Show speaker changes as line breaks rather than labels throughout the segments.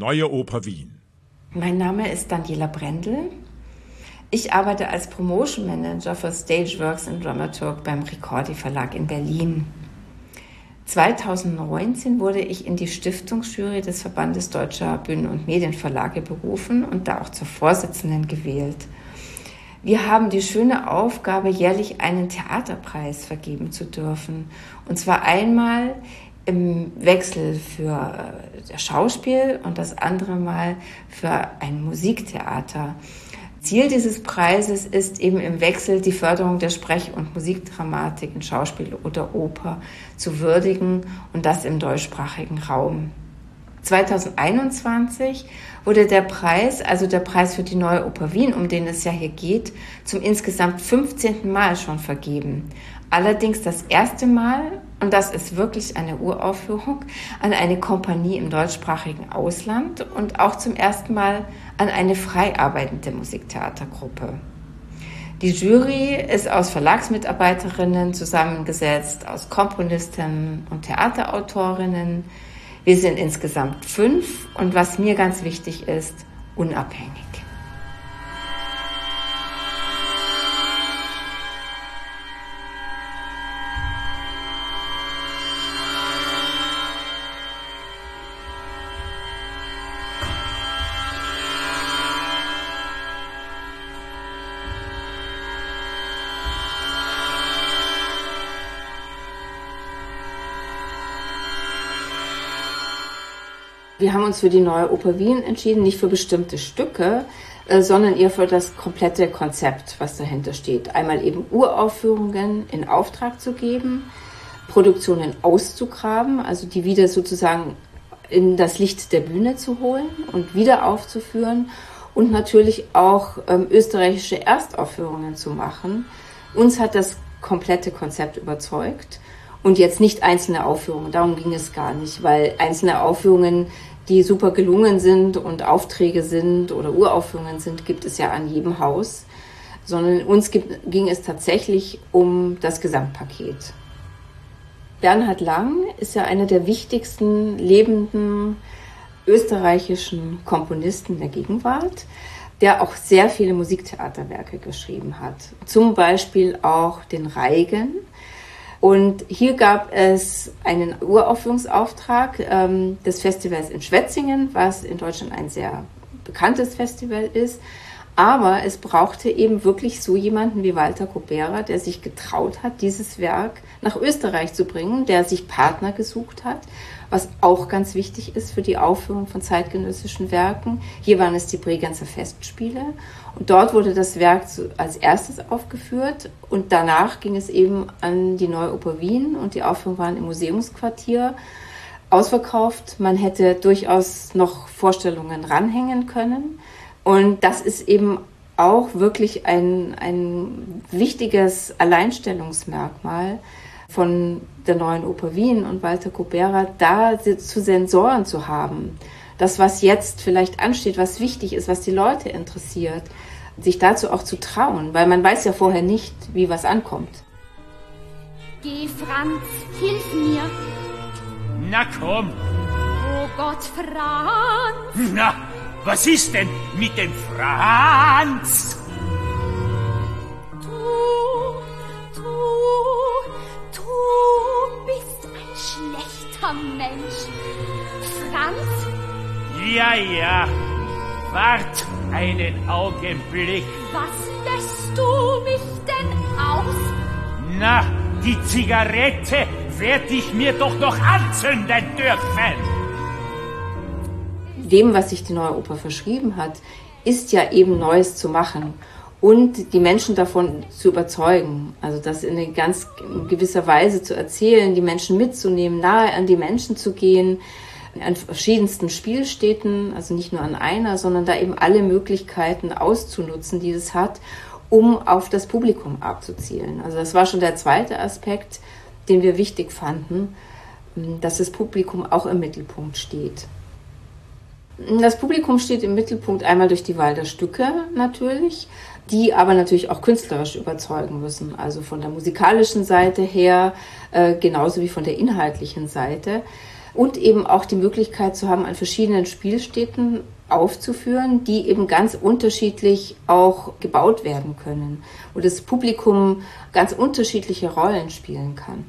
Neue Oper Wien.
Mein Name ist Daniela Brendel. Ich arbeite als Promotion Manager für Stageworks und Dramaturg beim Ricordi Verlag in Berlin. 2019 wurde ich in die Stiftungsjury des Verbandes Deutscher Bühnen- und Medienverlage berufen und da auch zur Vorsitzenden gewählt. Wir haben die schöne Aufgabe, jährlich einen Theaterpreis vergeben zu dürfen. Und zwar einmal im Wechsel für äh, das Schauspiel und das andere Mal für ein Musiktheater. Ziel dieses Preises ist eben im Wechsel die Förderung der Sprech- und Musikdramatik in Schauspiel oder Oper zu würdigen und das im deutschsprachigen Raum. 2021 wurde der Preis, also der Preis für die neue Oper Wien, um den es ja hier geht, zum insgesamt 15. Mal schon vergeben. Allerdings das erste Mal, und das ist wirklich eine Uraufführung, an eine Kompanie im deutschsprachigen Ausland und auch zum ersten Mal an eine frei arbeitende Musiktheatergruppe. Die Jury ist aus Verlagsmitarbeiterinnen zusammengesetzt, aus Komponistinnen und Theaterautorinnen. Wir sind insgesamt fünf und was mir ganz wichtig ist, unabhängig. Wir haben uns für die neue Oper Wien entschieden, nicht für bestimmte Stücke, äh, sondern eher für das komplette Konzept, was dahinter steht. Einmal eben Uraufführungen in Auftrag zu geben, Produktionen auszugraben, also die wieder sozusagen in das Licht der Bühne zu holen und wieder aufzuführen und natürlich auch ähm, österreichische Erstaufführungen zu machen. Uns hat das komplette Konzept überzeugt und jetzt nicht einzelne Aufführungen. Darum ging es gar nicht, weil einzelne Aufführungen die super gelungen sind und Aufträge sind oder Uraufführungen sind, gibt es ja an jedem Haus, sondern uns ging es tatsächlich um das Gesamtpaket. Bernhard Lang ist ja einer der wichtigsten lebenden österreichischen Komponisten der Gegenwart, der auch sehr viele Musiktheaterwerke geschrieben hat. Zum Beispiel auch den Reigen, und hier gab es einen Uraufführungsauftrag ähm, des Festivals in Schwetzingen, was in Deutschland ein sehr bekanntes Festival ist. Aber es brauchte eben wirklich so jemanden wie Walter Kobera, der sich getraut hat, dieses Werk nach Österreich zu bringen, der sich Partner gesucht hat, was auch ganz wichtig ist für die Aufführung von zeitgenössischen Werken. Hier waren es die Bregenzer Festspiele und dort wurde das Werk als erstes aufgeführt und danach ging es eben an die Neue Oper Wien und die Aufführungen waren im Museumsquartier ausverkauft. Man hätte durchaus noch Vorstellungen ranhängen können und das ist eben auch wirklich ein, ein wichtiges Alleinstellungsmerkmal von der neuen Oper Wien und Walter Kubera, da zu Sensoren zu haben. Das, was jetzt vielleicht ansteht, was wichtig ist, was die Leute interessiert, sich dazu auch zu trauen, weil man weiß ja vorher nicht, wie was ankommt.
Geh, Franz, hilf mir.
Na komm.
Oh Gott, Franz.
Na, was ist denn mit dem Franz?
schlechter Mensch. Franz?
Ja, ja. Wart einen Augenblick.
Was lässt du mich denn aus?
Na, die Zigarette werd ich mir doch noch anzünden dürfen.
Dem, was sich die neue Oper verschrieben hat, ist ja eben Neues zu machen und die Menschen davon zu überzeugen. Also das in eine ganz gewisser Weise zu erzählen, die Menschen mitzunehmen, nahe an die Menschen zu gehen, an verschiedensten Spielstätten, also nicht nur an einer, sondern da eben alle Möglichkeiten auszunutzen, die es hat, um auf das Publikum abzuzielen. Also das war schon der zweite Aspekt, den wir wichtig fanden, dass das Publikum auch im Mittelpunkt steht. Das Publikum steht im Mittelpunkt einmal durch die Wahl der Stücke natürlich, die aber natürlich auch künstlerisch überzeugen müssen. Also von der musikalischen Seite her, äh, genauso wie von der inhaltlichen Seite. und eben auch die Möglichkeit zu haben, an verschiedenen Spielstätten aufzuführen, die eben ganz unterschiedlich auch gebaut werden können, wo das Publikum ganz unterschiedliche Rollen spielen kann.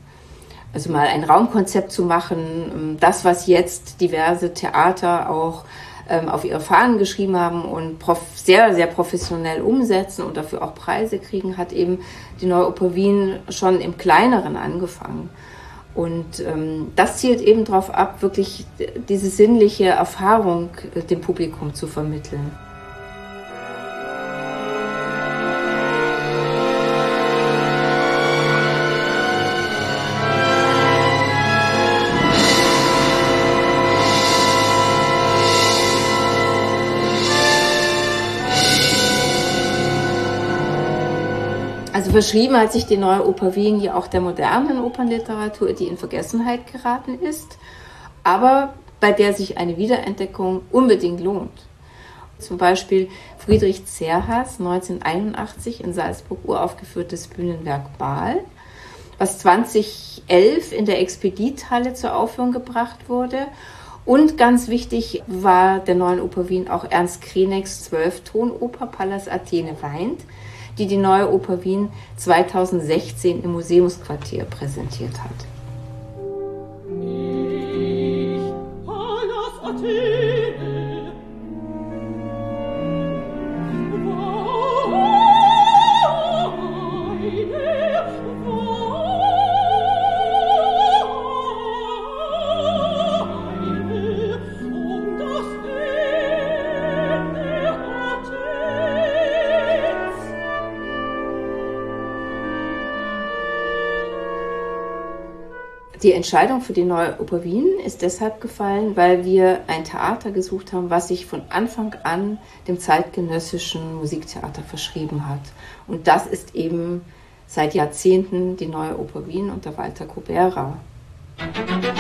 Also mal ein Raumkonzept zu machen, das, was jetzt diverse Theater auch ähm, auf ihre Fahnen geschrieben haben und sehr, sehr professionell umsetzen und dafür auch Preise kriegen, hat eben die Neue Oper Wien schon im Kleineren angefangen. Und ähm, das zielt eben darauf ab, wirklich diese sinnliche Erfahrung äh, dem Publikum zu vermitteln. Verschrieben hat sich die neue Oper Wien ja auch der modernen Opernliteratur, die in Vergessenheit geraten ist, aber bei der sich eine Wiederentdeckung unbedingt lohnt. Zum Beispiel Friedrich Zerhas 1981 in Salzburg uraufgeführtes Bühnenwerk Baal, was 2011 in der Expedithalle zur Aufführung gebracht wurde. Und ganz wichtig war der neuen Oper Wien auch Ernst Krenecks Zwölftonoper Pallas Athene weint, die die neue Oper Wien 2016 im Museumsquartier präsentiert hat. Ich, Pallas Athene. Die Entscheidung für die neue Oper Wien ist deshalb gefallen, weil wir ein Theater gesucht haben, was sich von Anfang an dem zeitgenössischen Musiktheater verschrieben hat. Und das ist eben seit Jahrzehnten die neue Oper Wien unter Walter Kubera. Musik